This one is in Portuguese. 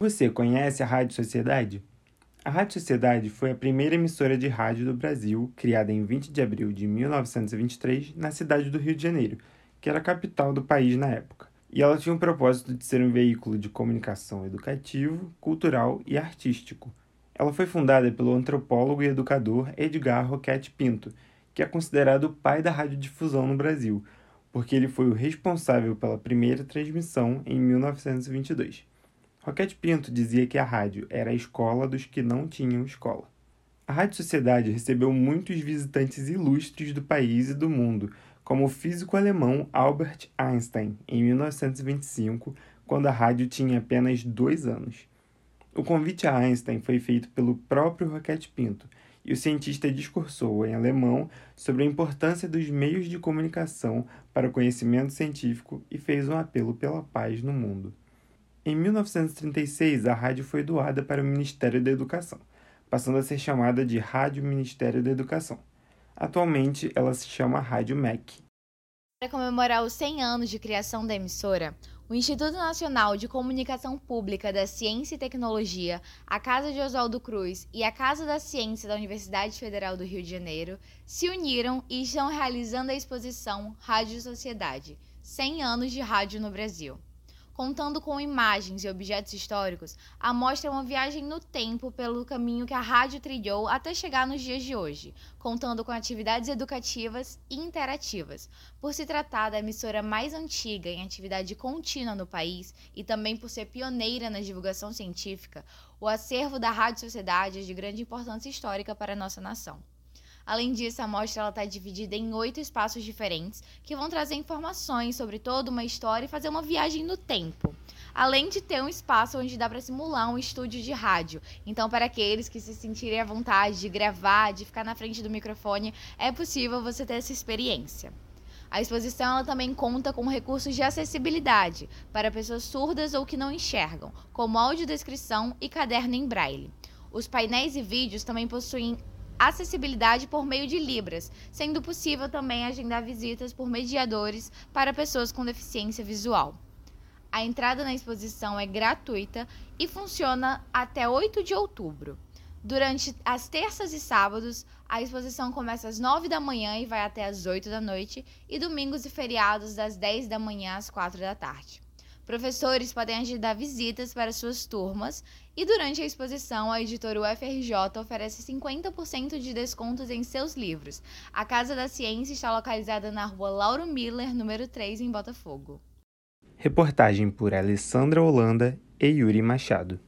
Você conhece a Rádio Sociedade? A Rádio Sociedade foi a primeira emissora de rádio do Brasil, criada em 20 de abril de 1923, na cidade do Rio de Janeiro, que era a capital do país na época. E ela tinha o propósito de ser um veículo de comunicação educativo, cultural e artístico. Ela foi fundada pelo antropólogo e educador Edgar Roquette Pinto, que é considerado o pai da radiodifusão no Brasil, porque ele foi o responsável pela primeira transmissão em 1922. Roquete Pinto dizia que a rádio era a escola dos que não tinham escola. A Rádio Sociedade recebeu muitos visitantes ilustres do país e do mundo, como o físico alemão Albert Einstein, em 1925, quando a rádio tinha apenas dois anos. O convite a Einstein foi feito pelo próprio Roquete Pinto, e o cientista discursou em alemão sobre a importância dos meios de comunicação para o conhecimento científico e fez um apelo pela paz no mundo. Em 1936, a rádio foi doada para o Ministério da Educação, passando a ser chamada de Rádio Ministério da Educação. Atualmente, ela se chama Rádio MEC. Para comemorar os 100 anos de criação da emissora, o Instituto Nacional de Comunicação Pública da Ciência e Tecnologia, a Casa de Oswaldo Cruz e a Casa da Ciência da Universidade Federal do Rio de Janeiro se uniram e estão realizando a exposição Rádio Sociedade 100 anos de rádio no Brasil contando com imagens e objetos históricos, a mostra é uma viagem no tempo pelo caminho que a rádio trilhou até chegar nos dias de hoje, contando com atividades educativas e interativas. Por se tratar da emissora mais antiga em atividade contínua no país e também por ser pioneira na divulgação científica, o acervo da Rádio Sociedade é de grande importância histórica para a nossa nação. Além disso, a mostra está dividida em oito espaços diferentes que vão trazer informações sobre toda uma história e fazer uma viagem no tempo. Além de ter um espaço onde dá para simular um estúdio de rádio. Então, para aqueles que se sentirem à vontade de gravar, de ficar na frente do microfone, é possível você ter essa experiência. A exposição também conta com recursos de acessibilidade para pessoas surdas ou que não enxergam, como audiodescrição e caderno em braille. Os painéis e vídeos também possuem acessibilidade por meio de Libras, sendo possível também agendar visitas por mediadores para pessoas com deficiência visual. A entrada na exposição é gratuita e funciona até 8 de outubro. Durante as terças e sábados, a exposição começa às 9 da manhã e vai até às 8 da noite, e domingos e feriados das 10 da manhã às 4 da tarde. Professores podem agendar visitas para suas turmas e durante a exposição, a editora UFRJ oferece 50% de descontos em seus livros. A Casa da Ciência está localizada na rua Lauro Miller, número 3, em Botafogo. Reportagem por Alessandra Holanda e Yuri Machado.